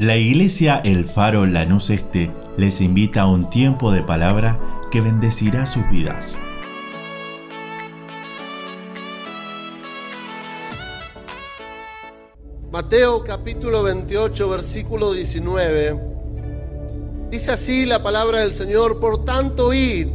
La iglesia El Faro Lanús Este les invita a un tiempo de palabra que bendecirá sus vidas. Mateo capítulo 28 versículo 19. Dice así la palabra del Señor, por tanto id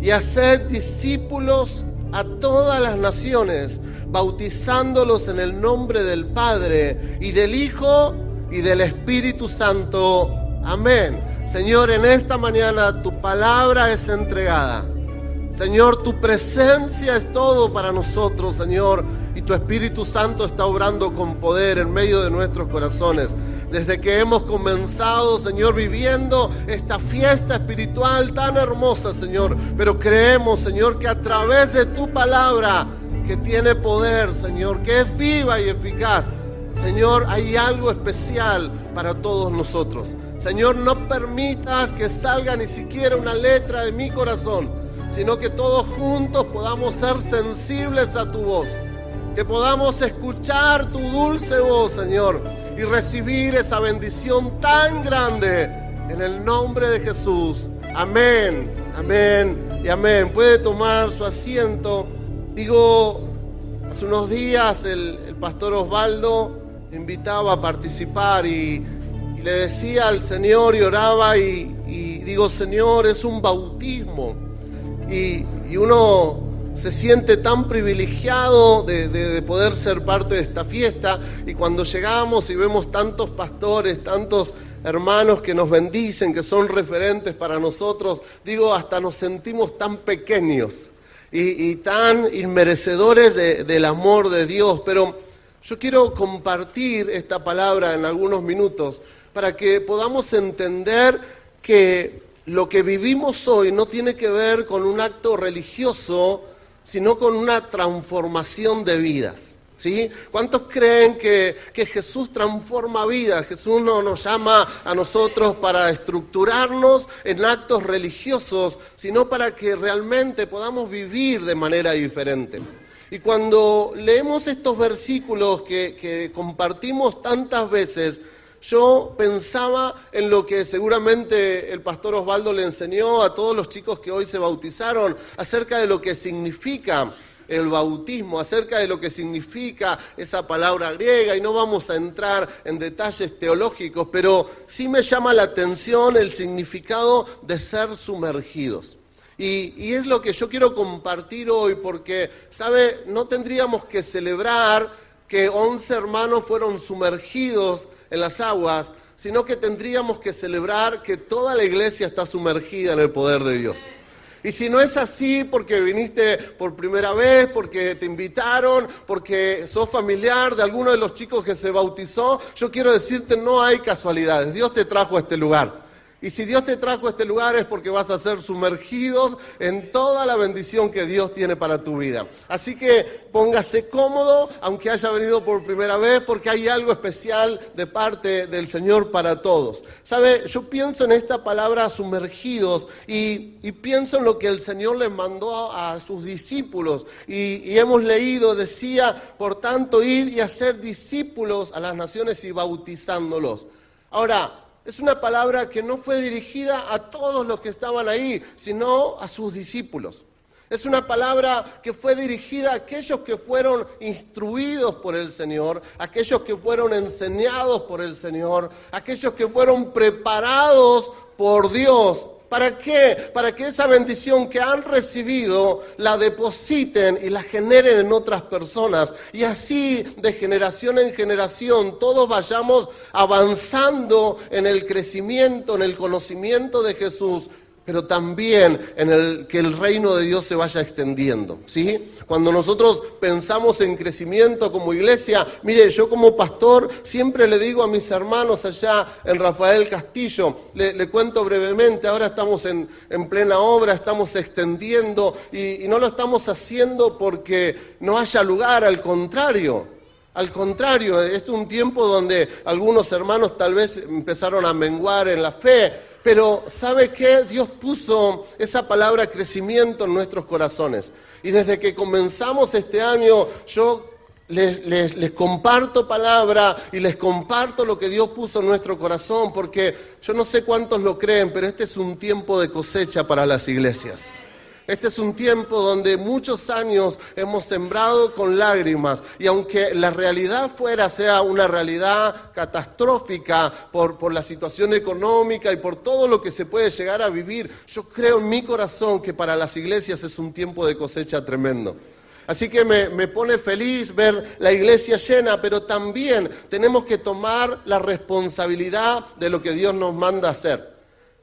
y hacer discípulos a todas las naciones, bautizándolos en el nombre del Padre y del Hijo y del Espíritu Santo. Amén. Señor, en esta mañana tu palabra es entregada. Señor, tu presencia es todo para nosotros, Señor, y tu Espíritu Santo está obrando con poder en medio de nuestros corazones. Desde que hemos comenzado, Señor, viviendo esta fiesta espiritual tan hermosa, Señor, pero creemos, Señor, que a través de tu palabra, que tiene poder, Señor, que es viva y eficaz, Señor, hay algo especial para todos nosotros. Señor, no permitas que salga ni siquiera una letra de mi corazón, sino que todos juntos podamos ser sensibles a tu voz. Que podamos escuchar tu dulce voz, Señor, y recibir esa bendición tan grande en el nombre de Jesús. Amén, amén y amén. Puede tomar su asiento. Digo, hace unos días el, el pastor Osvaldo invitaba a participar y, le decía al Señor y oraba y, digo, Señor, es un bautismo. Y, uno se siente tan privilegiado de, poder ser parte de esta fiesta y cuando llegamos y vemos tantos pastores, tantos hermanos que nos bendicen, que son referentes para nosotros, digo, hasta nos sentimos tan pequeños y, tan inmerecedores del amor de Dios, pero yo quiero compartir esta palabra en algunos minutos para que podamos entender que lo que vivimos hoy no tiene que ver con un acto religioso, sino con una transformación de vidas. ¿Sí? ¿Cuántos creen que, que, Jesús transforma vidas? Jesús no nos llama a nosotros para estructurarnos en actos religiosos, sino para que realmente podamos vivir de manera diferente. Y cuando leemos estos versículos que, compartimos tantas veces, yo pensaba en lo que seguramente el pastor Osvaldo le enseñó a todos los chicos que hoy se bautizaron acerca de lo que significa el bautismo, acerca de lo que significa esa palabra griega, y no vamos a entrar en detalles teológicos, pero sí me llama la atención el significado de ser sumergidos. Y, es lo que yo quiero compartir hoy, porque, ¿sabe? No tendríamos que celebrar que once hermanos fueron sumergidos en las aguas, sino que tendríamos que celebrar que toda la iglesia está sumergida en el poder de Dios. Y si no es así porque viniste por primera vez, porque te invitaron, porque sos familiar de alguno de los chicos que se bautizó, yo quiero decirte, no hay casualidades. Dios te trajo a este lugar. Y si Dios te trajo a este lugar es porque vas a ser sumergidos en toda la bendición que Dios tiene para tu vida. Así que póngase cómodo, aunque haya venido por primera vez, porque hay algo especial de parte del Señor para todos. ¿Sabe? Yo pienso en esta palabra sumergidos y, pienso en lo que el Señor le mandó a, sus discípulos. Y, y hemos leído, decía, por tanto, ir y hacer discípulos a las naciones y bautizándolos. Ahora, es una palabra que no fue dirigida a todos los que estaban ahí, sino a sus discípulos. Es una palabra que fue dirigida a aquellos que fueron instruidos por el Señor, aquellos que fueron enseñados por el Señor, aquellos que fueron preparados por Dios ¿Para qué? Para que esa bendición que han recibido la depositen y la generen en otras personas. Y así, de generación en generación, todos vayamos avanzando en el crecimiento, en el conocimiento de Jesús, pero también en el que el reino de Dios se vaya extendiendo, ¿sí? Cuando nosotros pensamos en crecimiento como iglesia, mire, yo como pastor siempre le digo a mis hermanos allá en Rafael Castillo, le, cuento brevemente, ahora estamos en, plena obra, estamos extendiendo y, y no lo estamos haciendo porque no haya lugar, al contrario, al contrario, es un tiempo donde algunos hermanos tal vez empezaron a menguar en la fe, pero ¿sabe qué? Dios puso esa palabra crecimiento en nuestros corazones. Y desde que comenzamos este año, yo les, les, comparto palabra y les comparto lo que Dios puso en nuestro corazón, porque yo no sé cuántos lo creen, pero este es un tiempo de cosecha para las iglesias. Este es un tiempo donde muchos años hemos sembrado con lágrimas y aunque la realidad fuera sea una realidad catastrófica por, por, la situación económica y por todo lo que se puede llegar a vivir, yo creo en mi corazón que para las iglesias es un tiempo de cosecha tremendo. Así que me, me, pone feliz ver la iglesia llena, pero también tenemos que tomar la responsabilidad de lo que Dios nos manda hacer.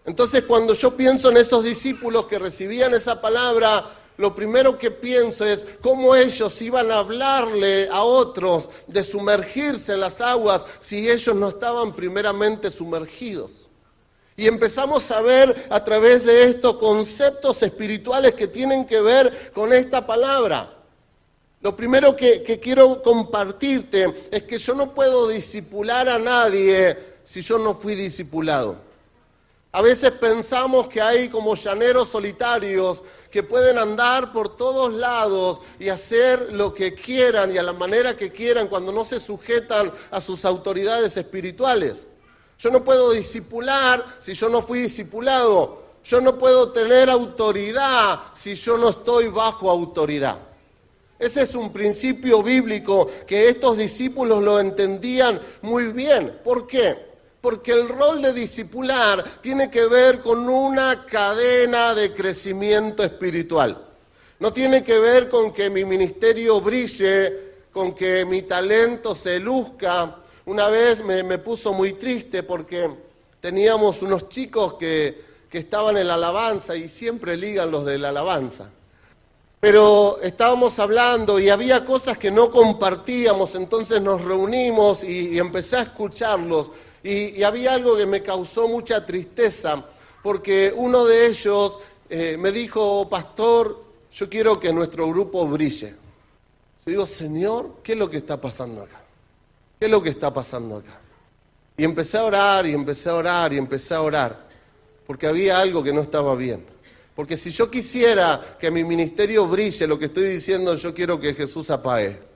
Entonces cuando yo pienso en esos discípulos que recibían esa palabra, lo primero que pienso es cómo ellos iban a hablarle a otros de sumergirse en las aguas si ellos no estaban primeramente sumergidos. Y empezamos a ver a través de esto conceptos espirituales que tienen que ver con esta palabra. Lo primero que, que quiero compartirte es que yo no puedo disipular a nadie si yo no fui discipulado. A veces pensamos que hay como llaneros solitarios que pueden andar por todos lados y hacer lo que quieran y a la manera que quieran cuando no se sujetan a sus autoridades espirituales. Yo no puedo disipular si yo no fui discipulado. Yo no puedo tener autoridad si yo no estoy bajo autoridad. Ese es un principio bíblico que estos discípulos lo entendían muy bien. ¿Por qué? Porque el rol de discipular tiene que ver con una cadena de crecimiento espiritual. No tiene que ver con que mi ministerio brille, con que mi talento se luzca. Una vez me, puso muy triste porque teníamos unos chicos que, que estaban en la alabanza y siempre ligan los de la alabanza. Pero estábamos hablando y había cosas que no compartíamos, entonces nos reunimos y empecé a escucharlos. Y, había algo que me causó mucha tristeza, porque uno de ellos eh, me dijo, pastor, yo quiero que nuestro grupo brille. Yo digo, Señor, ¿qué es lo que está pasando acá? ¿Qué es lo que está pasando acá? Y empecé a orar y empecé a orar y empecé a orar, porque había algo que no estaba bien. Porque si yo quisiera que mi ministerio brille, lo que estoy diciendo, yo quiero que Jesús apague.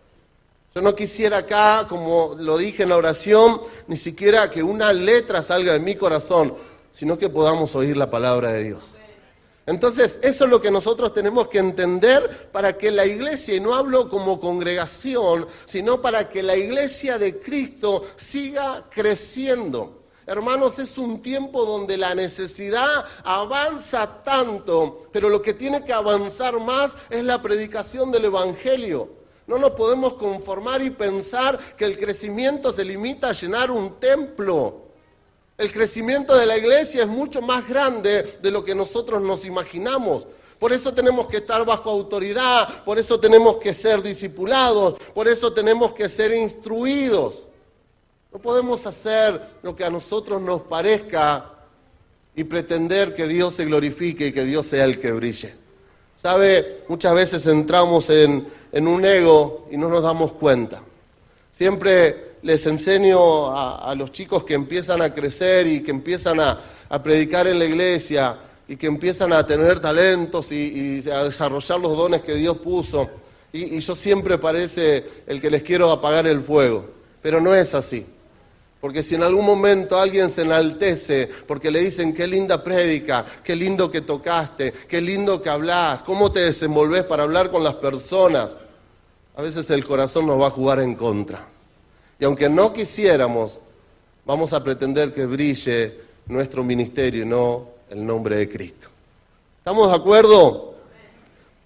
Yo no quisiera acá, como lo dije en la oración, ni siquiera que una letra salga de mi corazón, sino que podamos oír la palabra de Dios. Entonces, eso es lo que nosotros tenemos que entender para que la iglesia, y no hablo como congregación, sino para que la iglesia de Cristo siga creciendo. Hermanos, es un tiempo donde la necesidad avanza tanto, pero lo que tiene que avanzar más es la predicación del Evangelio. No nos podemos conformar y pensar que el crecimiento se limita a llenar un templo. El crecimiento de la iglesia es mucho más grande de lo que nosotros nos imaginamos. Por eso tenemos que estar bajo autoridad, por eso tenemos que ser discipulados, por eso tenemos que ser instruidos. No podemos hacer lo que a nosotros nos parezca y pretender que Dios se glorifique y que Dios sea el que brille. ¿Sabe? Muchas veces entramos en, en un ego y no nos damos cuenta. Siempre les enseño a, los chicos que empiezan a crecer y que empiezan a, predicar en la iglesia y que empiezan a tener talentos y, a desarrollar los dones que Dios puso. Y, y yo siempre parece el que les quiero apagar el fuego, pero no es así. Porque si en algún momento alguien se enaltece porque le dicen qué linda prédica, qué lindo que tocaste, qué lindo que hablas, cómo te desenvolves para hablar con las personas, a veces el corazón nos va a jugar en contra. Y aunque no quisiéramos, vamos a pretender que brille nuestro ministerio y no el nombre de Cristo. ¿Estamos de acuerdo?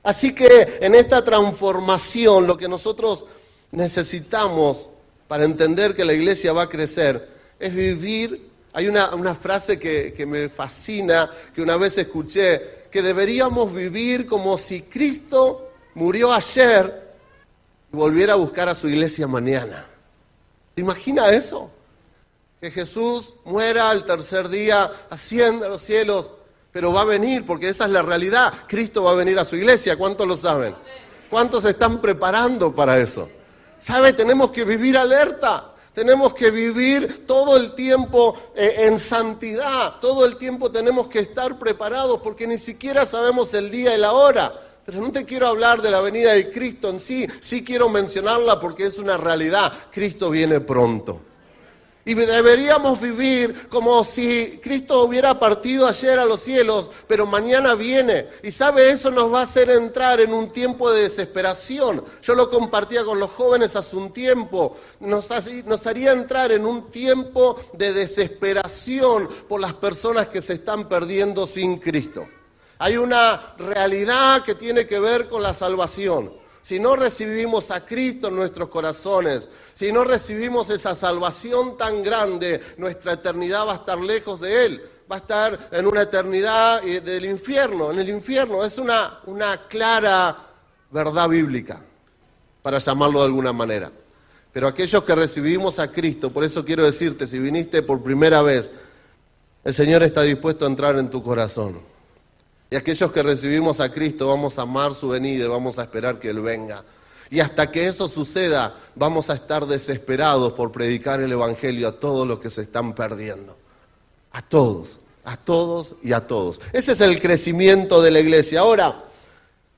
Así que en esta transformación lo que nosotros necesitamos para entender que la iglesia va a crecer es vivir. Hay una, frase que, que me fascina, que una vez escuché, que deberíamos vivir como si Cristo murió ayer y volviera a buscar a su iglesia mañana. ¿Se imagina eso? Que Jesús muera al tercer día, ascienda a los cielos, pero va a venir, porque esa es la realidad. Cristo va a venir a su iglesia, ¿cuántos lo saben? ¿Cuántos se están preparando para eso? ¿Sabe? Tenemos que vivir alerta. Tenemos que vivir todo el tiempo eh, en santidad. Todo el tiempo tenemos que estar preparados porque ni siquiera sabemos el día y la hora. Pero no te quiero hablar de la venida de Cristo en sí, sí quiero mencionarla porque es una realidad. Cristo viene pronto. Y deberíamos vivir como si Cristo hubiera partido ayer a los cielos, pero mañana viene. Y sabe, eso nos va a hacer entrar en un tiempo de desesperación. Yo lo compartía con los jóvenes hace un tiempo. Nos, nos haría entrar en un tiempo de desesperación por las personas que se están perdiendo sin Cristo. Hay una realidad que tiene que ver con la salvación si no recibimos a Cristo en nuestros corazones, si no recibimos esa salvación tan grande, nuestra eternidad va a estar lejos de Él, va a estar en una eternidad eh, del infierno, en el infierno. Es una, una clara verdad bíblica, para llamarlo de alguna manera. Pero aquellos que recibimos a Cristo, por eso quiero decirte, si viniste por primera vez, el Señor está dispuesto a entrar en tu corazón. Y aquellos que recibimos a Cristo vamos a amar su venida y vamos a esperar que Él venga. Y hasta que eso suceda, vamos a estar desesperados por predicar el Evangelio a todos los que se están perdiendo. A todos, a todos y a todos. Ese es el crecimiento de la iglesia. Ahora,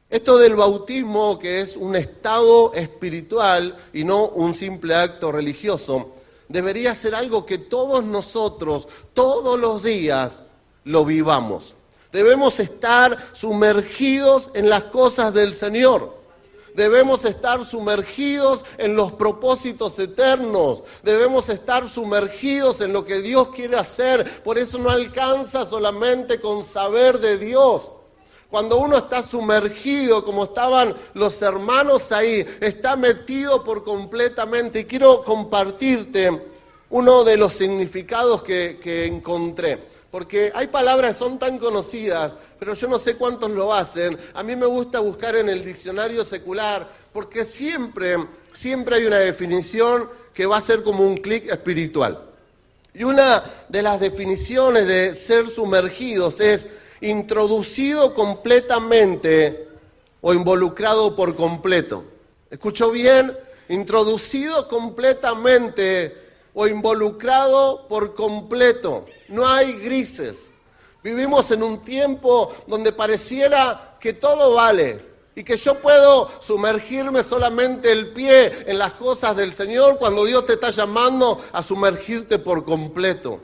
esto del bautismo, que es un estado espiritual y no un simple acto religioso, debería ser algo que todos nosotros, todos los días, lo vivamos. Debemos estar sumergidos en las cosas del Señor. Debemos estar sumergidos en los propósitos eternos. Debemos estar sumergidos en lo que Dios quiere hacer. Por eso no alcanza solamente con saber de Dios. Cuando uno está sumergido, como estaban los hermanos ahí, está metido por completamente. Y quiero compartirte uno de los significados que, encontré. Porque hay palabras que son tan conocidas, pero yo no sé cuántos lo hacen. A mí me gusta buscar en el diccionario secular, porque siempre, siempre hay una definición que va a ser como un clic espiritual. Y una de las definiciones de ser sumergidos es introducido completamente o involucrado por completo. ¿Escucho bien? Introducido completamente o involucrado por completo. No hay grises. Vivimos en un tiempo donde pareciera que todo vale y que yo puedo sumergirme solamente el pie en las cosas del Señor cuando Dios te está llamando a sumergirte por completo.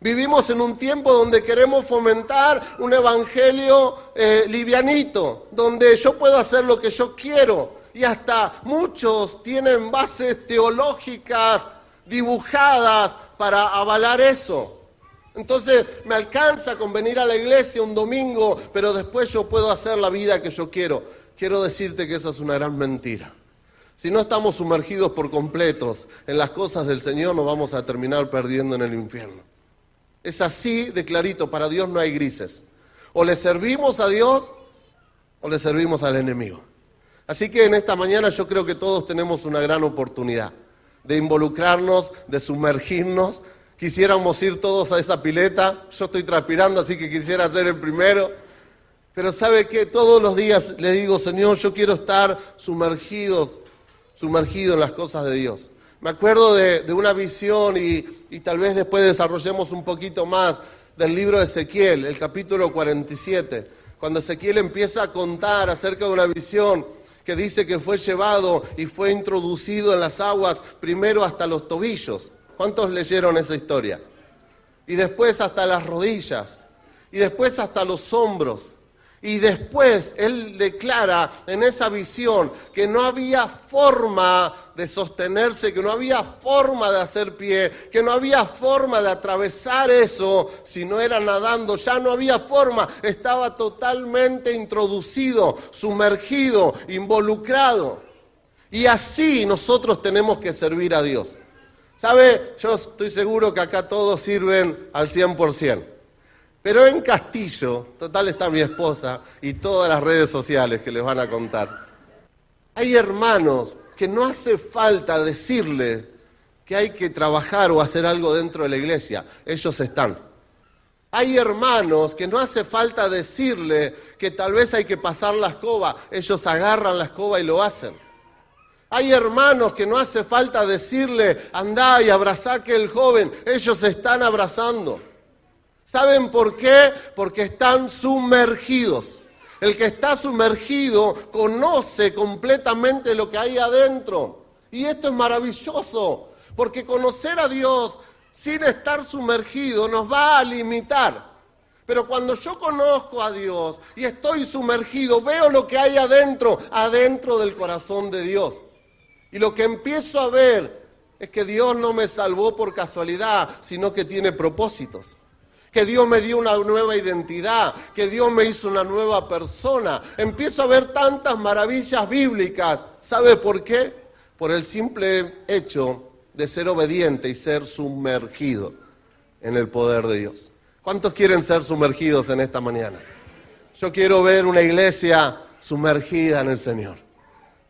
Vivimos en un tiempo donde queremos fomentar un evangelio eh, livianito, donde yo puedo hacer lo que yo quiero y hasta muchos tienen bases teológicas dibujadas para avalar eso. Entonces me alcanza con venir a la iglesia un domingo, pero después yo puedo hacer la vida que yo quiero. Quiero decirte que esa es una gran mentira. Si no estamos sumergidos por completos en las cosas del Señor, nos vamos a terminar perdiendo en el infierno. Es así de clarito, para Dios no hay grises. O le servimos a Dios o le servimos al enemigo. Así que en esta mañana yo creo que todos tenemos una gran oportunidad de involucrarnos, de sumergirnos. Quisiéramos ir todos a esa pileta. Yo estoy transpirando, así que quisiera ser el primero. Pero sabe que todos los días le digo, Señor, yo quiero estar sumergidos, sumergido en las cosas de Dios. Me acuerdo de, una visión y, y, tal vez después desarrollemos un poquito más del libro de Ezequiel, el capítulo 47, cuando Ezequiel empieza a contar acerca de una visión que dice que fue llevado y fue introducido en las aguas primero hasta los tobillos. ¿Cuántos leyeron esa historia? Y después hasta las rodillas. Y después hasta los hombros. Y después él declara en esa visión que no había forma de sostenerse, que no había forma de hacer pie, que no había forma de atravesar eso si no era nadando, ya no había forma, estaba totalmente introducido, sumergido, involucrado. Y así nosotros tenemos que servir a Dios. ¿Sabe? Yo estoy seguro que acá todos sirven al 100%. Pero en Castillo, total está mi esposa y todas las redes sociales que les van a contar. Hay hermanos que no hace falta decirle que hay que trabajar o hacer algo dentro de la iglesia, ellos están. Hay hermanos que no hace falta decirle que tal vez hay que pasar la escoba, ellos agarran la escoba y lo hacen. Hay hermanos que no hace falta decirle, andá y abrazá que el joven, ellos están abrazando. ¿Saben por qué? Porque están sumergidos. El que está sumergido conoce completamente lo que hay adentro. Y esto es maravilloso, porque conocer a Dios sin estar sumergido nos va a limitar. Pero cuando yo conozco a Dios y estoy sumergido, veo lo que hay adentro, adentro del corazón de Dios. Y lo que empiezo a ver es que Dios no me salvó por casualidad, sino que tiene propósitos. Que Dios me dio una nueva identidad, que Dios me hizo una nueva persona. Empiezo a ver tantas maravillas bíblicas. ¿Sabe por qué? Por el simple hecho de ser obediente y ser sumergido en el poder de Dios. ¿Cuántos quieren ser sumergidos en esta mañana? Yo quiero ver una iglesia sumergida en el Señor.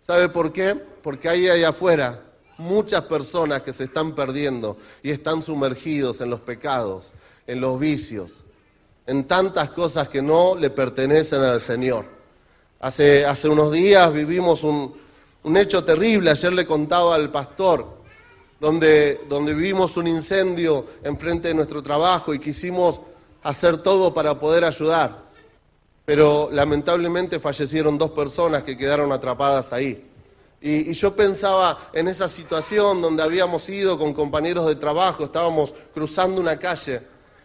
¿Sabe por qué? Porque ahí allá afuera muchas personas que se están perdiendo y están sumergidos en los pecados, en los vicios, en tantas cosas que no le pertenecen al Señor. Hace, hace unos días vivimos un, un hecho terrible, ayer le contaba al pastor, donde, donde vivimos un incendio enfrente de nuestro trabajo y quisimos hacer todo para poder ayudar. Pero lamentablemente fallecieron dos personas que quedaron atrapadas ahí. Y, y, yo pensaba en esa situación donde habíamos ido con compañeros de trabajo, estábamos cruzando una calle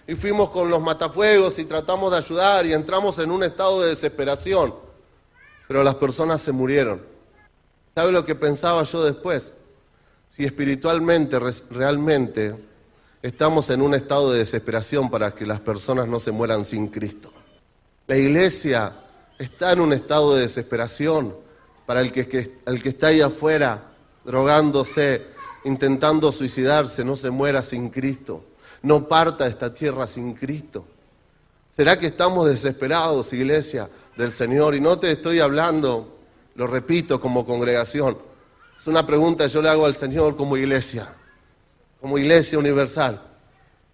y fuimos con los matafuegos y tratamos de ayudar y entramos en un estado de desesperación. Pero las personas se murieron. ¿Sabe lo que pensaba yo después? Si espiritualmente, realmente, estamos en un estado de desesperación para que las personas no se mueran sin Cristo. La iglesia está en un estado de desesperación para el que, el que está ahí afuera drogándose, intentando suicidarse, no se muera sin Cristo, no parta esta tierra sin Cristo. ¿Será que estamos desesperados, iglesia del Señor? Y no te estoy hablando lo repito como congregación. Es una pregunta que yo le hago al Señor como iglesia, como iglesia universal,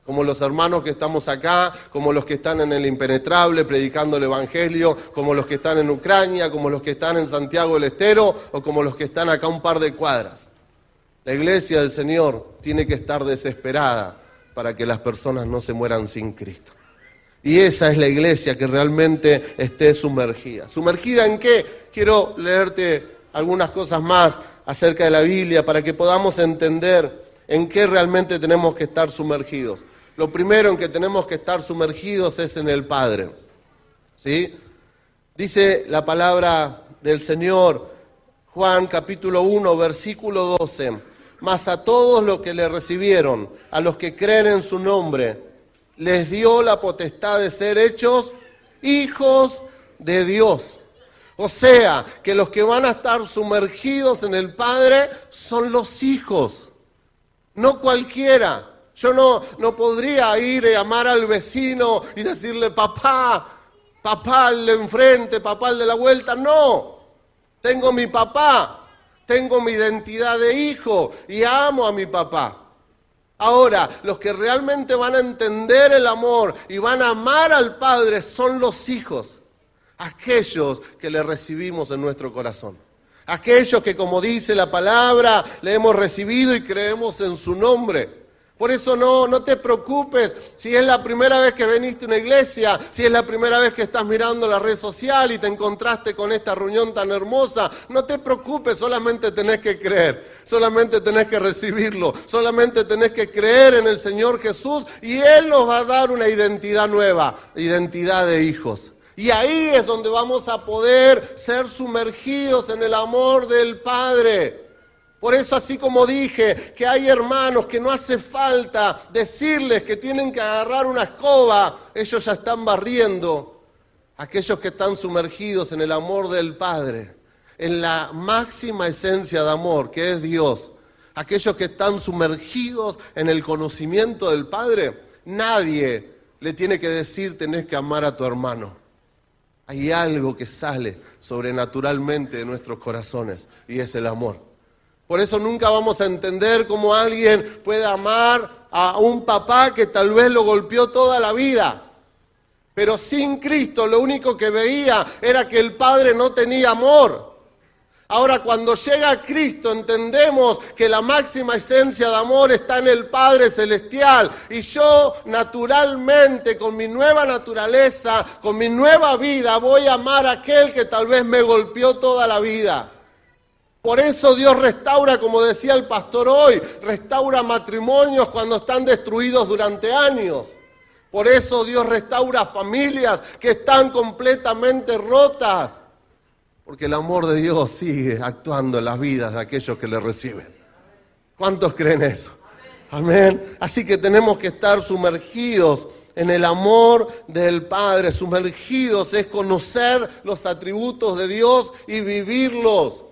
como los hermanos que estamos acá, como los que están en el impenetrable predicando el Evangelio, como los que están en Ucrania, como los que están en Santiago del Estero o como los que están acá un par de cuadras. La iglesia del Señor tiene que estar desesperada para que las personas no se mueran sin Cristo. Y esa es la iglesia que realmente esté sumergida. ¿Sumergida en qué? Quiero leerte algunas cosas más acerca de la Biblia para que podamos entender en qué realmente tenemos que estar sumergidos. Lo primero en que tenemos que estar sumergidos es en el Padre. ¿Sí? Dice la palabra del Señor, Juan capítulo 1, versículo 12, mas a todos los que le recibieron, a los que creen en su nombre, les dio la potestad de ser hechos hijos de Dios. O sea, que los que van a estar sumergidos en el Padre son los hijos, no cualquiera. Yo no, no podría ir a llamar al vecino y decirle, papá, papá al de enfrente, papá al de la vuelta. No, tengo mi papá, tengo mi identidad de hijo y amo a mi papá. Ahora, los que realmente van a entender el amor y van a amar al Padre son los hijos, aquellos que le recibimos en nuestro corazón. Aquellos que, como dice la palabra, le hemos recibido y creemos en su nombre. Por eso no, no te preocupes si es la primera vez que veniste a una iglesia, si es la primera vez que estás mirando la red social y te encontraste con esta reunión tan hermosa. No te preocupes, solamente tenés que creer, solamente tenés que recibirlo, solamente tenés que creer en el Señor Jesús y Él nos va a dar una identidad nueva, identidad de hijos. Y ahí es donde vamos a poder ser sumergidos en el amor del Padre. Por eso así como dije que hay hermanos que no hace falta decirles que tienen que agarrar una escoba, ellos ya están barriendo. Aquellos que están sumergidos en el amor del Padre, en la máxima esencia de amor que es Dios, aquellos que están sumergidos en el conocimiento del Padre, nadie le tiene que decir tenés que amar a tu hermano. Hay algo que sale sobrenaturalmente de nuestros corazones y es el amor. Por eso nunca vamos a entender cómo alguien puede amar a un papá que tal vez lo golpeó toda la vida. Pero sin Cristo lo único que veía era que el padre no tenía amor. Ahora, cuando llega Cristo, entendemos que la máxima esencia de amor está en el Padre Celestial. Y yo, naturalmente, con mi nueva naturaleza, con mi nueva vida, voy a amar a aquel que tal vez me golpeó toda la vida. Por eso Dios restaura, como decía el pastor hoy, restaura matrimonios cuando están destruidos durante años. Por eso Dios restaura familias que están completamente rotas. Porque el amor de Dios sigue actuando en las vidas de aquellos que le reciben. ¿Cuántos creen eso? Amén. Así que tenemos que estar sumergidos en el amor del Padre. Sumergidos es conocer los atributos de Dios y vivirlos.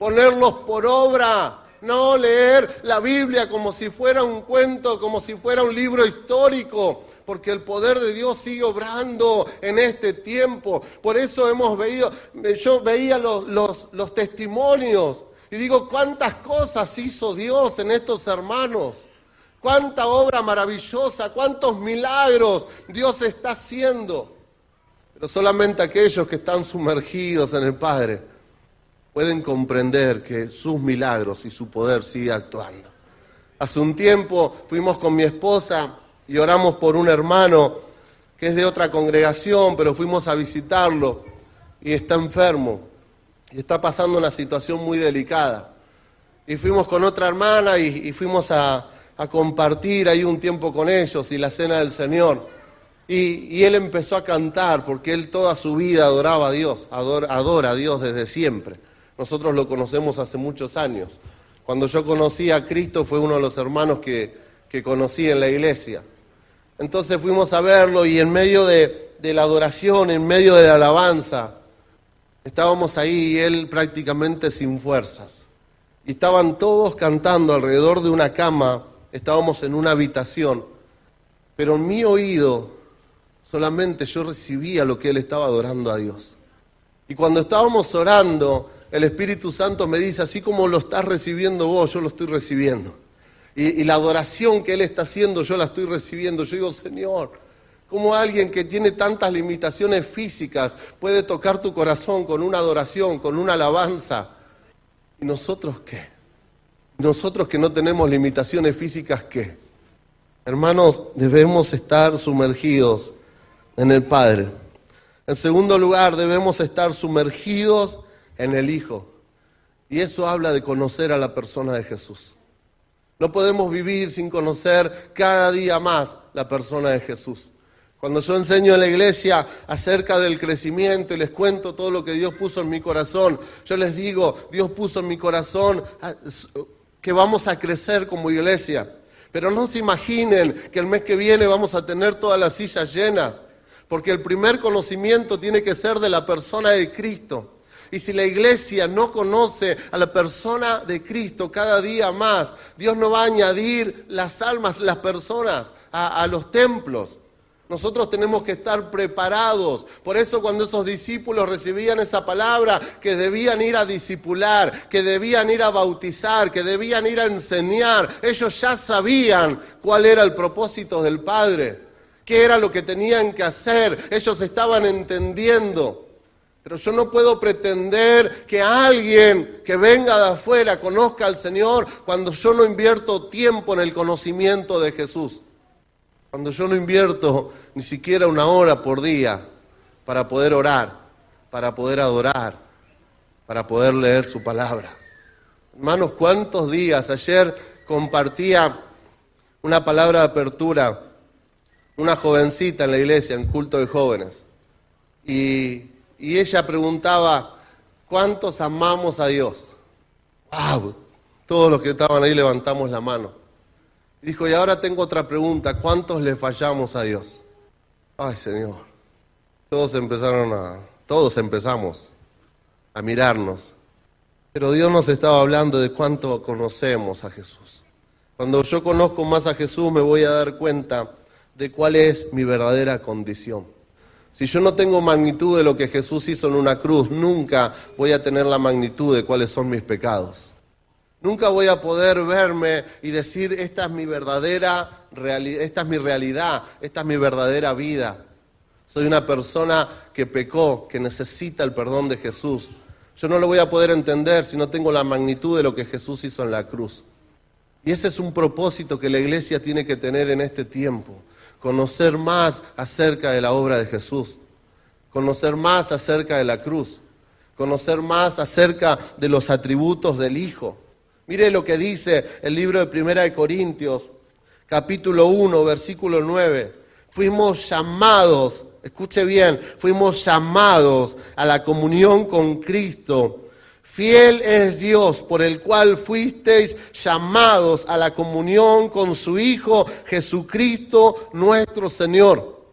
Ponerlos por obra. No leer la Biblia como si fuera un cuento, como si fuera un libro histórico, porque el poder de Dios sigue obrando en este tiempo. Por eso hemos veído, yo veía los, los, testimonios y digo, cuántas cosas hizo Dios en estos hermanos. Cuánta obra maravillosa, cuántos milagros Dios está haciendo. Pero solamente aquellos que están sumergidos en el Padre pueden comprender que sus milagros y su poder sigue actuando. Hace un tiempo fuimos con mi esposa y oramos por un hermano que es de otra congregación, pero fuimos a visitarlo y está enfermo y está pasando una situación muy delicada. Y fuimos con otra hermana y, fuimos a, compartir ahí un tiempo con ellos y la cena del Señor. Y, él empezó a cantar porque él toda su vida adoraba a Dios, adora a Dios desde siempre. Nosotros lo conocemos hace muchos años. Cuando yo conocí a Cristo fue uno de los hermanos que, que conocí en la iglesia. Entonces fuimos a verlo y en medio de, la adoración, en medio de la alabanza, estábamos ahí y él prácticamente sin fuerzas. Y estaban todos cantando alrededor de una cama, estábamos en una habitación, pero en mi oído solamente yo recibía lo que él estaba adorando a Dios. Y cuando estábamos orando, el Espíritu Santo me dice, así como lo estás recibiendo vos, yo lo estoy recibiendo. Y, la adoración que Él está haciendo, yo la estoy recibiendo. Yo digo, Señor, ¿cómo alguien que tiene tantas limitaciones físicas puede tocar tu corazón con una adoración, con una alabanza? ¿Y nosotros qué? Nosotros que no tenemos limitaciones físicas, ¿qué? Hermanos, debemos estar sumergidos en el Padre. En segundo lugar, debemos estar sumergidos en el Hijo. Y eso habla de conocer a la persona de Jesús. No podemos vivir sin conocer cada día más la persona de Jesús. Cuando yo enseño en la iglesia acerca del crecimiento y les cuento todo lo que Dios puso en mi corazón, yo les digo, Dios puso en mi corazón ah, que vamos a crecer como iglesia. Pero no se imaginen que el mes que viene vamos a tener todas las sillas llenas, porque el primer conocimiento tiene que ser de la persona de Cristo. Y si la iglesia no conoce a la persona de Cristo cada día más, Dios no va a añadir las almas, las personas a, los templos. Nosotros tenemos que estar preparados. Por eso cuando esos discípulos recibían esa palabra, que debían ir a discipular, que debían ir a bautizar, que debían ir a enseñar, ellos ya sabían cuál era el propósito del Padre, qué era lo que tenían que hacer. Ellos estaban entendiendo. Pero yo no puedo pretender que alguien que venga de afuera conozca al Señor cuando yo no invierto tiempo en el conocimiento de Jesús. Cuando yo no invierto ni siquiera una hora por día para poder orar, para poder adorar, para poder leer su palabra. Hermanos, ¿cuántos días? Ayer compartía una palabra de apertura, una jovencita en la iglesia, en culto de jóvenes. Y y ella preguntaba, ¿cuántos amamos a Dios? ¡Wow! Todos los que estaban ahí levantamos la mano. Dijo, y ahora tengo otra pregunta, ¿cuántos le fallamos a Dios? Ay, Señor. Todos empezaron a, todos empezamos a mirarnos. Pero Dios nos estaba hablando de cuánto conocemos a Jesús. Cuando yo conozco más a Jesús me voy a dar cuenta de cuál es mi verdadera condición. Si yo no tengo magnitud de lo que Jesús hizo en una cruz, nunca voy a tener la magnitud de cuáles son mis pecados. Nunca voy a poder verme y decir, esta es mi verdadera realidad, esta es mi realidad, esta es mi verdadera vida. Soy una persona que pecó, que necesita el perdón de Jesús. Yo no lo voy a poder entender si no tengo la magnitud de lo que Jesús hizo en la cruz. Y ese es un propósito que la iglesia tiene que tener en este tiempo, conocer más acerca de la obra de Jesús, conocer más acerca de la cruz, conocer más acerca de los atributos del Hijo. Mire lo que dice el libro de Primera de Corintios, capítulo 1, versículo 9. Fuimos llamados escuche bien, fuimos llamados a la comunión con Cristo. Fiel es Dios por el cual fuisteis llamados a la comunión con su Hijo Jesucristo nuestro Señor.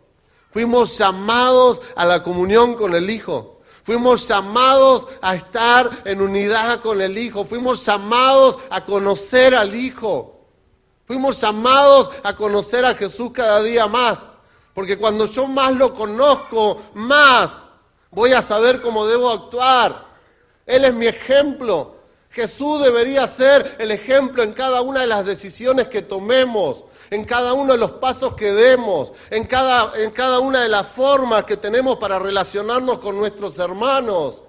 Fuimos llamados a la comunión con el Hijo. Fuimos llamados a estar en unidad con el Hijo. Fuimos llamados a conocer al Hijo. Fuimos llamados a conocer a Jesús cada día más. Porque cuando yo más lo conozco, más voy a saber cómo debo actuar. Él es mi ejemplo. Jesús debería ser el ejemplo en cada una de las decisiones que tomemos, en cada uno de los pasos que demos, en cada, en cada una de las formas que tenemos para relacionarnos con nuestros hermanos.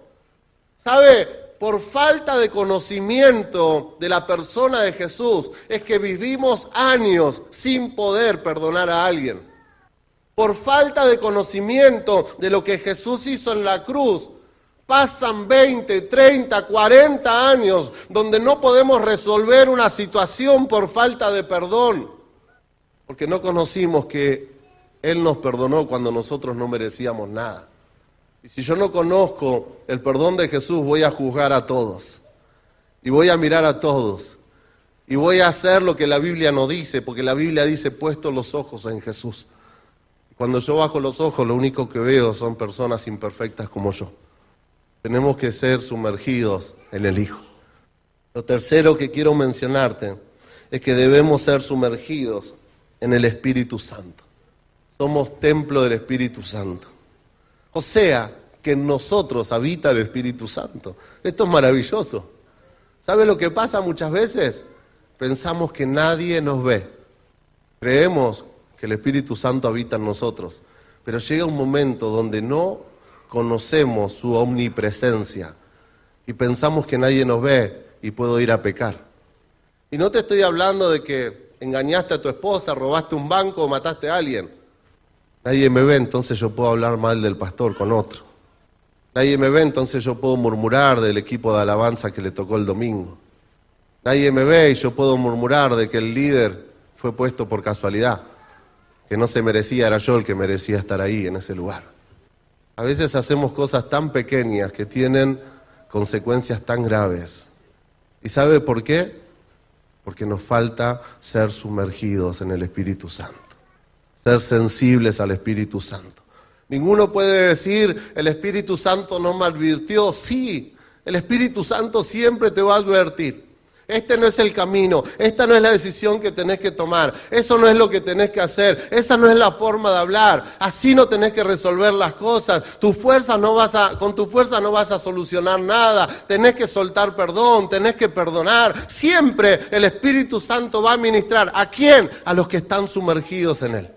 ¿Sabe? Por falta de conocimiento de la persona de Jesús es que vivimos años sin poder perdonar a alguien por falta de conocimiento de lo que Jesús hizo en la cruz, pasan 20, 30, 40 años donde no podemos resolver una situación por falta de perdón, porque no conocimos que Él nos perdonó cuando nosotros no merecíamos nada. Y si yo no conozco el perdón de Jesús, voy a juzgar a todos. Y voy a mirar a todos. Y voy a hacer lo que la Biblia no dice, porque la Biblia dice puesto los ojos en Jesús. Cuando yo bajo los ojos, lo único que veo son personas imperfectas como yo. Tenemos que ser sumergidos en el Hijo. Lo tercero que quiero mencionarte es que debemos ser sumergidos en el Espíritu Santo. Somos templo del Espíritu Santo. O sea, que en nosotros habita el Espíritu Santo. Esto es maravilloso. ¿Sabe lo que pasa muchas veces? Pensamos que nadie nos ve. Creemos que el Espíritu Santo habita en nosotros. Pero llega un momento donde no conocemos su omnipresencia y pensamos que nadie nos ve y puedo ir a pecar. Y no te estoy hablando de que engañaste a tu esposa, robaste un banco o mataste a alguien. Nadie me ve, entonces yo puedo hablar mal del pastor con otro. Nadie me ve, entonces yo puedo murmurar del equipo de alabanza que le tocó el domingo. Nadie me ve y yo puedo murmurar de que el líder fue puesto por casualidad que no se merecía, era yo el que merecía estar ahí, en ese lugar. A veces hacemos cosas tan pequeñas que tienen consecuencias tan graves. ¿Y sabe por qué? Porque nos falta ser sumergidos en el Espíritu Santo, ser sensibles al Espíritu Santo. Ninguno puede decir, el Espíritu Santo no me advirtió. Sí, el Espíritu Santo siempre te va a advertir. Este no es el camino, esta no es la decisión que tenés que tomar, eso no es lo que tenés que hacer, esa no es la forma de hablar, así no tenés que resolver las cosas, tu fuerza no vas a, con tu fuerza no vas a solucionar nada, tenés que soltar perdón, tenés que perdonar, siempre el Espíritu Santo va a ministrar, ¿a quién? A los que están sumergidos en Él.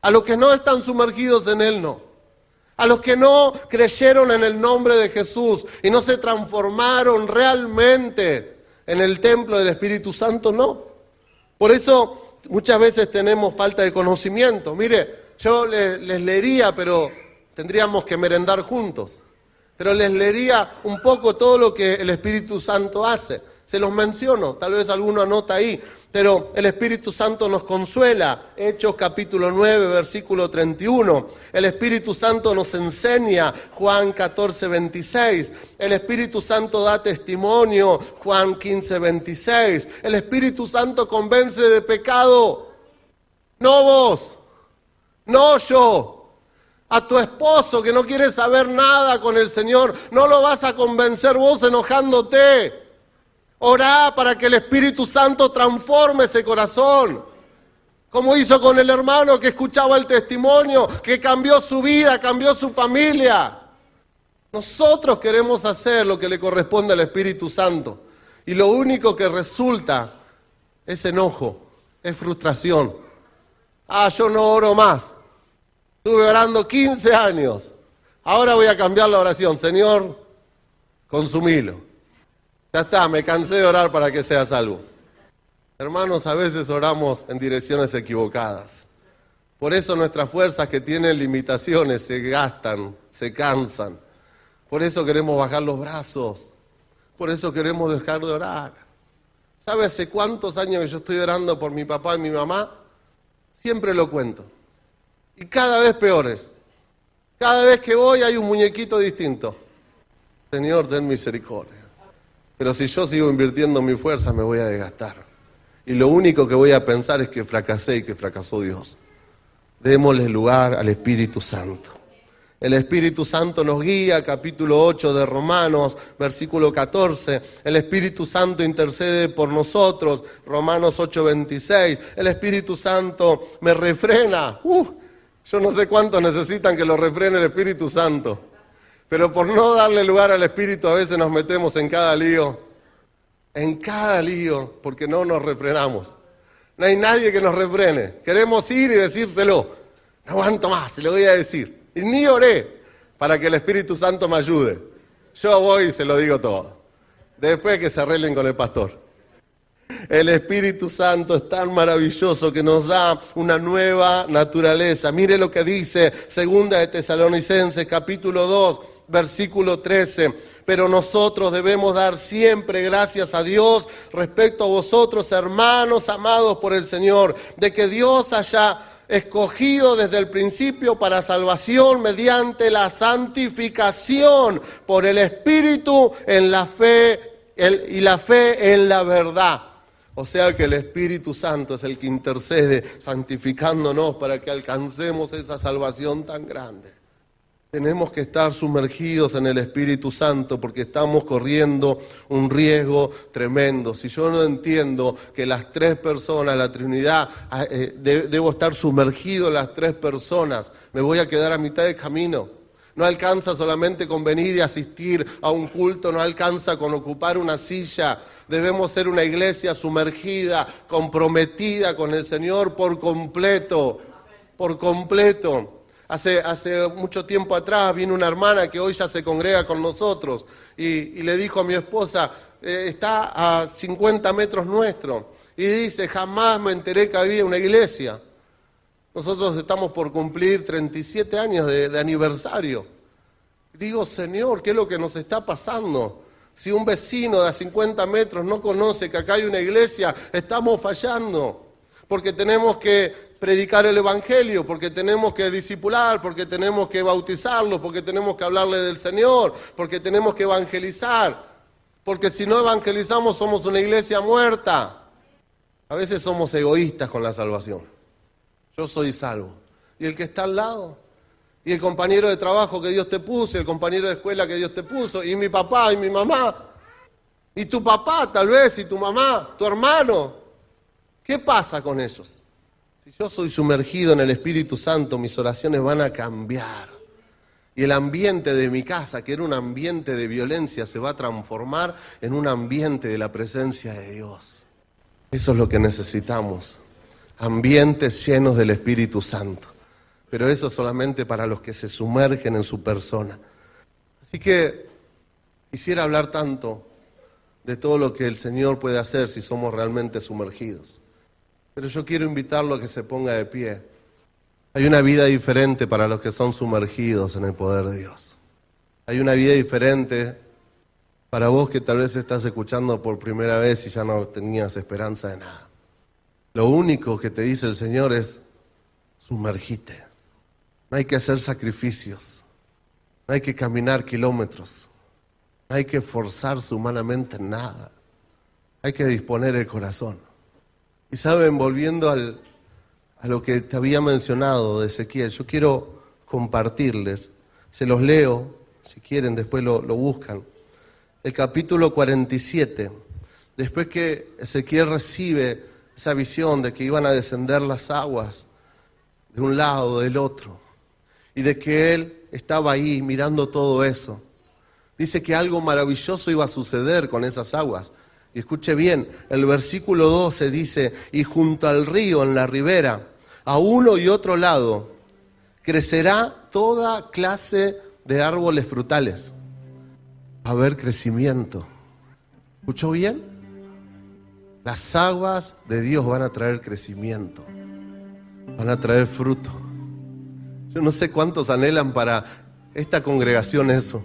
A los que no están sumergidos en Él no. A los que no creyeron en el nombre de Jesús y no se transformaron realmente en el templo del Espíritu Santo no. Por eso muchas veces tenemos falta de conocimiento. Mire, yo les, leería, pero tendríamos que merendar juntos. Pero les leería un poco todo lo que el Espíritu Santo hace. Se los menciono, tal vez alguno anota ahí pero el Espíritu Santo nos consuela. Hechos capítulo 9, versículo 31. El Espíritu Santo nos enseña, Juan 14, 26. El Espíritu Santo da testimonio, Juan 15, 26. El Espíritu Santo convence de pecado. No vos, no yo. A tu esposo que no quiere saber nada con el Señor, no lo vas a convencer vos enojándote. Orá para que el Espíritu Santo transforme ese corazón. Como hizo con el hermano que escuchaba el testimonio, que cambió su vida, cambió su familia. Nosotros queremos hacer lo que le corresponde al Espíritu Santo. Y lo único que resulta es enojo, es frustración. Ah, yo no oro más. Estuve orando 15 años. Ahora voy a cambiar la oración. Señor, consumilo. Ya está, me cansé de orar para que sea salvo. Hermanos, a veces oramos en direcciones equivocadas. Por eso nuestras fuerzas que tienen limitaciones se gastan, se cansan. Por eso queremos bajar los brazos. Por eso queremos dejar de orar. ¿Sabe hace cuántos años que yo estoy orando por mi papá y mi mamá? Siempre lo cuento. Y cada vez peores. Cada vez que voy hay un muñequito distinto. Señor, ten misericordia. Pero si yo sigo invirtiendo mi fuerza, me voy a desgastar. Y lo único que voy a pensar es que fracasé y que fracasó Dios. Démosle lugar al Espíritu Santo. El Espíritu Santo nos guía, capítulo 8 de Romanos, versículo 14. El Espíritu Santo intercede por nosotros, Romanos 8, 26. El Espíritu Santo me refrena. Uh, yo no sé cuántos necesitan que lo refrene el Espíritu Santo. Pero por no darle lugar al Espíritu a veces nos metemos en cada lío. En cada lío, porque no nos refrenamos. No hay nadie que nos refrene. Queremos ir y decírselo. No aguanto más, se lo voy a decir. Y ni oré para que el Espíritu Santo me ayude. Yo voy y se lo digo todo. Después que se arreglen con el pastor. El Espíritu Santo es tan maravilloso que nos da una nueva naturaleza. Mire lo que dice Segunda de Tesalonicenses, capítulo 2, versículo 13. Pero nosotros debemos dar siempre gracias a Dios respecto a vosotros, hermanos amados por el Señor, de que Dios haya escogido desde el principio para salvación mediante la santificación por el Espíritu en la fe y la fe en la verdad. O sea que el Espíritu Santo es el que intercede santificándonos para que alcancemos esa salvación tan grande. Tenemos que estar sumergidos en el Espíritu Santo porque estamos corriendo un riesgo tremendo. Si yo no entiendo que las tres personas, la Trinidad, ah, eh, debo estar sumergido en las tres personas, me voy a quedar a mitad de camino. No alcanza solamente con venir y asistir a un culto, no alcanza con ocupar una silla. Debemos ser una iglesia sumergida, comprometida con el Señor por completo, por completo. Hace, mucho tiempo atrás vino una hermana que hoy ya se congrega con nosotros y, le dijo a mi esposa, eh, está a 50 metros nuestro. Y dice, jamás me enteré que había una iglesia. Nosotros estamos por cumplir 37 años de, de aniversario. Digo, Señor, ¿qué es lo que nos está pasando? Si un vecino de a 50 metros no conoce que acá hay una iglesia, estamos fallando. Porque tenemos que predicar el Evangelio, porque tenemos que discipular, porque tenemos que bautizarlos, porque tenemos que hablarle del Señor, porque tenemos que evangelizar, porque si no evangelizamos somos una iglesia muerta. A veces somos egoístas con la salvación. Yo soy salvo. ¿Y el que está al lado? ¿Y el compañero de trabajo que Dios te puso? ¿Y el compañero de escuela que Dios te puso? ¿Y mi papá y mi mamá? ¿Y tu papá tal vez? ¿Y tu mamá? ¿Tu hermano? ¿Qué pasa con ellos? Si yo soy sumergido en el Espíritu Santo, mis oraciones van a cambiar. Y el ambiente de mi casa, que era un ambiente de violencia, se va a transformar en un ambiente de la presencia de Dios. Eso es lo que necesitamos. Ambientes llenos del Espíritu Santo. Pero eso solamente para los que se sumergen en su persona. Así que quisiera hablar tanto de todo lo que el Señor puede hacer si somos realmente sumergidos. Pero yo quiero invitarlo a que se ponga de pie. Hay una vida diferente para los que son sumergidos en el poder de Dios. Hay una vida diferente para vos que tal vez estás escuchando por primera vez y ya no tenías esperanza de nada. Lo único que te dice el Señor es, sumergite. No hay que hacer sacrificios. No hay que caminar kilómetros. No hay que forzarse humanamente en nada. Hay que disponer el corazón. Y saben, volviendo al, a lo que te había mencionado de Ezequiel, yo quiero compartirles, se los leo, si quieren después lo, lo buscan. El capítulo 47, después que Ezequiel recibe esa visión de que iban a descender las aguas de un lado, del otro, y de que él estaba ahí mirando todo eso. Dice que algo maravilloso iba a suceder con esas aguas. Y escuche bien, el versículo 12 dice, y junto al río en la ribera, a uno y otro lado, crecerá toda clase de árboles frutales. a haber crecimiento. ¿Escuchó bien? Las aguas de Dios van a traer crecimiento, van a traer fruto. Yo no sé cuántos anhelan para esta congregación eso,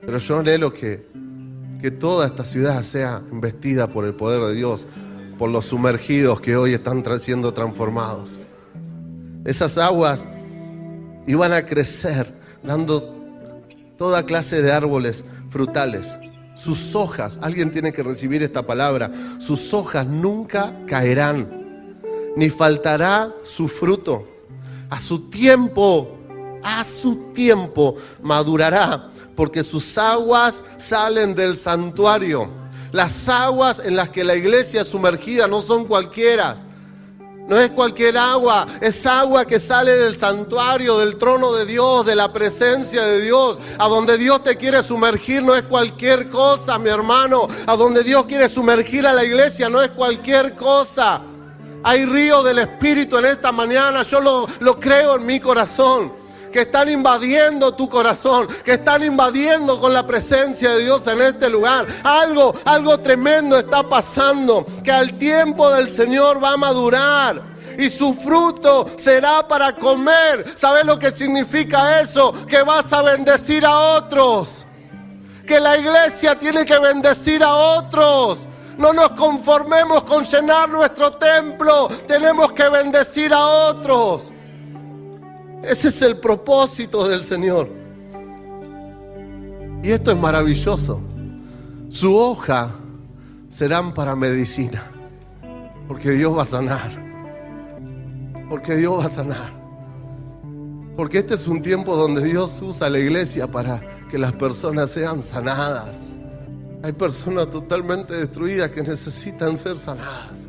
pero yo anhelo que, que toda esta ciudad sea investida por el poder de Dios, por los sumergidos que hoy están siendo transformados. Esas aguas iban a crecer dando toda clase de árboles frutales. Sus hojas, alguien tiene que recibir esta palabra, sus hojas nunca caerán, ni faltará su fruto. A su tiempo, a su tiempo madurará, porque sus aguas salen del santuario. Las aguas en las que la iglesia es sumergida no son cualquiera no es cualquier agua, es agua que sale del santuario, del trono de Dios, de la presencia de Dios. A donde Dios te quiere sumergir no es cualquier cosa, mi hermano. A donde Dios quiere sumergir a la iglesia no es cualquier cosa. Hay río del Espíritu en esta mañana, yo lo, lo creo en mi corazón que están invadiendo tu corazón, que están invadiendo con la presencia de Dios en este lugar. Algo, algo tremendo está pasando, que al tiempo del Señor va a madurar y su fruto será para comer. ¿Sabes lo que significa eso? Que vas a bendecir a otros. Que la iglesia tiene que bendecir a otros. No nos conformemos con llenar nuestro templo. Tenemos que bendecir a otros. Ese es el propósito del Señor. Y esto es maravilloso. Su hoja serán para medicina. Porque Dios va a sanar. Porque Dios va a sanar. Porque este es un tiempo donde Dios usa la iglesia para que las personas sean sanadas. Hay personas totalmente destruidas que necesitan ser sanadas.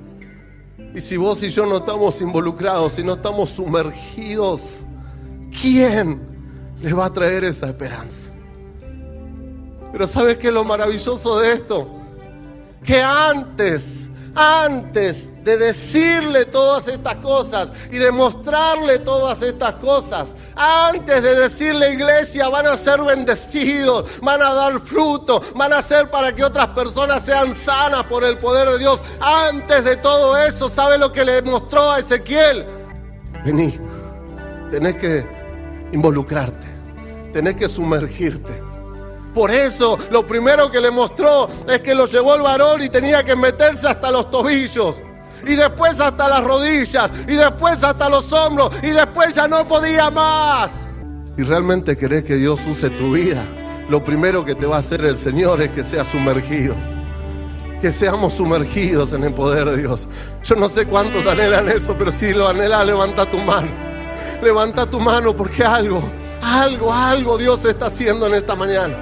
Y si vos y yo no estamos involucrados, si no estamos sumergidos ¿quién le va a traer esa esperanza? Pero ¿sabes qué es lo maravilloso de esto? Que antes, antes de decirle todas estas cosas y de mostrarle todas estas cosas, antes de decirle iglesia, van a ser bendecidos, van a dar fruto, van a ser para que otras personas sean sanas por el poder de Dios. Antes de todo eso, ¿sabe lo que le mostró a Ezequiel? Vení, tenés que involucrarte, tenés que sumergirte. Por eso lo primero que le mostró es que lo llevó el varón y tenía que meterse hasta los tobillos. Y después hasta las rodillas. Y después hasta los hombros. Y después ya no podía más. Si realmente querés que Dios use tu vida, lo primero que te va a hacer el Señor es que seas sumergidos. Que seamos sumergidos en el poder de Dios. Yo no sé cuántos anhelan eso, pero si lo anhelas, levanta tu mano. Levanta tu mano porque algo, algo, algo Dios está haciendo en esta mañana.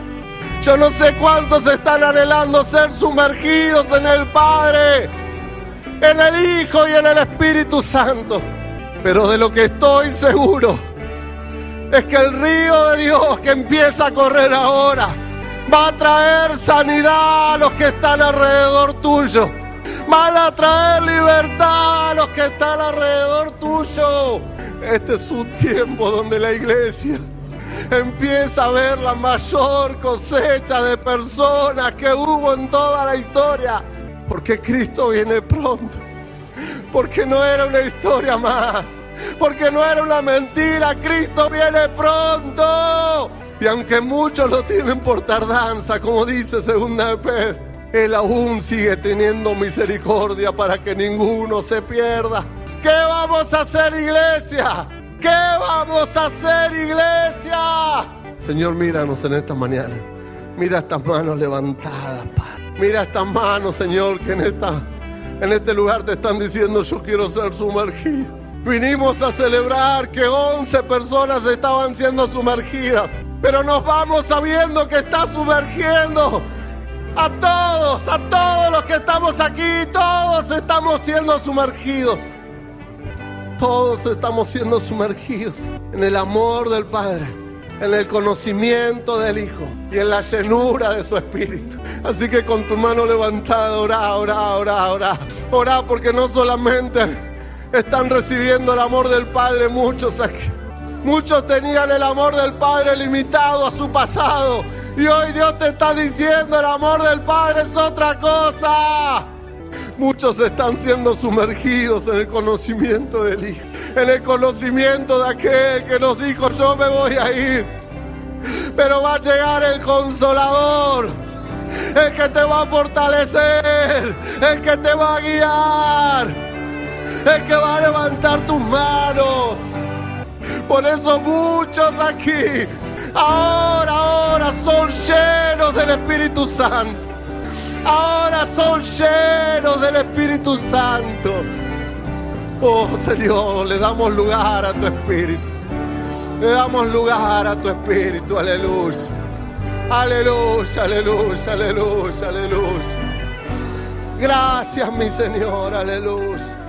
Yo no sé cuántos están anhelando ser sumergidos en el Padre, en el Hijo y en el Espíritu Santo. Pero de lo que estoy seguro es que el río de Dios que empieza a correr ahora va a traer sanidad a los que están alrededor tuyo. Van a traer libertad a los que están alrededor tuyo. Este es un tiempo donde la iglesia empieza a ver la mayor cosecha de personas que hubo en toda la historia. Porque Cristo viene pronto. Porque no era una historia más. Porque no era una mentira. Cristo viene pronto. Y aunque muchos lo tienen por tardanza, como dice segunda de Pedro, Él aún sigue teniendo misericordia para que ninguno se pierda. ¿Qué vamos a hacer iglesia? ¿Qué vamos a hacer iglesia? Señor, míranos en esta mañana. Mira estas manos levantadas, Padre. Mira estas manos, Señor, que en, esta, en este lugar te están diciendo, yo quiero ser sumergido. Vinimos a celebrar que 11 personas estaban siendo sumergidas, pero nos vamos sabiendo que está sumergiendo a todos, a todos los que estamos aquí, todos estamos siendo sumergidos. Todos estamos siendo sumergidos en el amor del Padre, en el conocimiento del Hijo y en la llenura de su Espíritu. Así que con tu mano levantada, ora, ora, ora, ora. Ora porque no solamente están recibiendo el amor del Padre muchos aquí. Muchos tenían el amor del Padre limitado a su pasado Y hoy Dios te está diciendo, el amor del Padre es otra cosa. Muchos están siendo sumergidos en el conocimiento del Hijo, en el conocimiento de aquel que nos dijo, yo me voy a ir. Pero va a llegar el consolador, el que te va a fortalecer, el que te va a guiar, el que va a levantar tus manos. Por eso muchos aquí, ahora, ahora son llenos del Espíritu Santo. Ahora son llenos del Espíritu Santo. Oh Señor, le damos lugar a tu Espíritu. Le damos lugar a tu Espíritu. Aleluya. Aleluya, aleluya, aleluya, aleluya. Gracias, mi Señor. Aleluya.